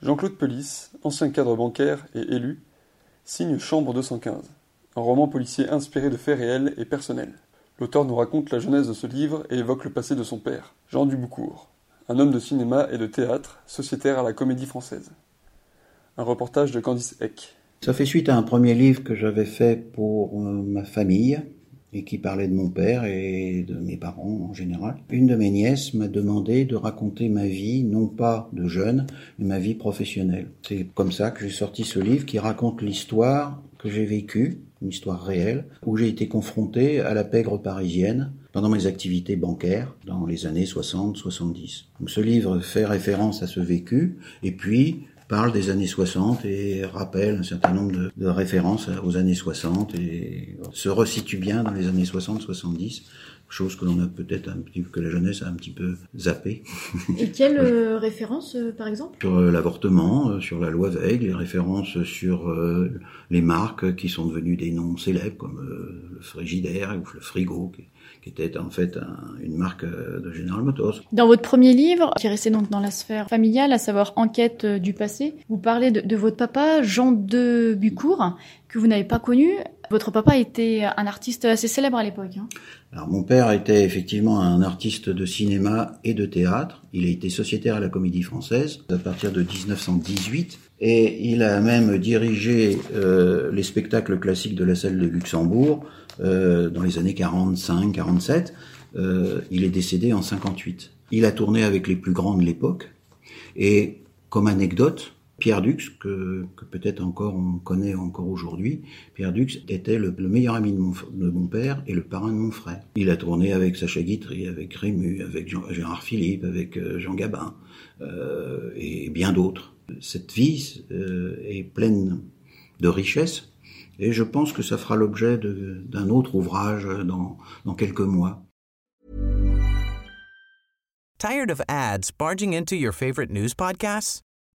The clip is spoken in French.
Jean-Claude Pelisse, ancien cadre bancaire et élu, signe Chambre 215, un roman policier inspiré de faits réels et personnels. L'auteur nous raconte la jeunesse de ce livre et évoque le passé de son père, Jean Duboucourt, un homme de cinéma et de théâtre, sociétaire à la Comédie Française. Un reportage de Candice Eck. Ça fait suite à un premier livre que j'avais fait pour euh, ma famille et qui parlait de mon père et de mes parents en général. Une de mes nièces m'a demandé de raconter ma vie, non pas de jeune, mais ma vie professionnelle. C'est comme ça que j'ai sorti ce livre qui raconte l'histoire que j'ai vécue, une histoire réelle, où j'ai été confronté à la pègre parisienne pendant mes activités bancaires dans les années 60-70. ce livre fait référence à ce vécu, et puis parle des années 60 et rappelle un certain nombre de, références aux années 60 et se resitue bien dans les années 60-70 chose que l'on a peut-être un petit que la jeunesse a un petit peu zappé. Et quelles euh, références, euh, par exemple? Sur euh, l'avortement, sur la loi Veil, les références sur les marques qui sont devenues des noms célèbres, comme le Frigidaire ou le Frigo, qui, était en fait une marque de General Motors. Dans votre premier livre, qui est resté donc dans la sphère familiale, à savoir Enquête du passé, vous parlez de, de votre papa, Jean de Bucourt, que vous n'avez pas connu. Votre papa était un artiste assez célèbre à l'époque. Hein. Alors mon père était effectivement un artiste de cinéma et de théâtre. Il a été sociétaire à la Comédie Française à partir de 1918 et il a même dirigé euh, les spectacles classiques de la salle de Luxembourg euh, dans les années 45-47. Euh, il est décédé en 58. Il a tourné avec les plus grands de l'époque et comme anecdote, Pierre Dux, que, peut-être encore on connaît encore aujourd'hui, Pierre Dux était le, meilleur ami de mon, père et le parrain de mon frère. Il a tourné avec Sacha Guitry, avec Rému, avec Jean, Gérard Philippe, avec euh, Jean Gabin euh, et bien d'autres. Cette vie euh, est pleine de richesses et je pense que ça fera l'objet d'un autre ouvrage dans, dans quelques mois. Tired of ads barging into your favorite news podcasts?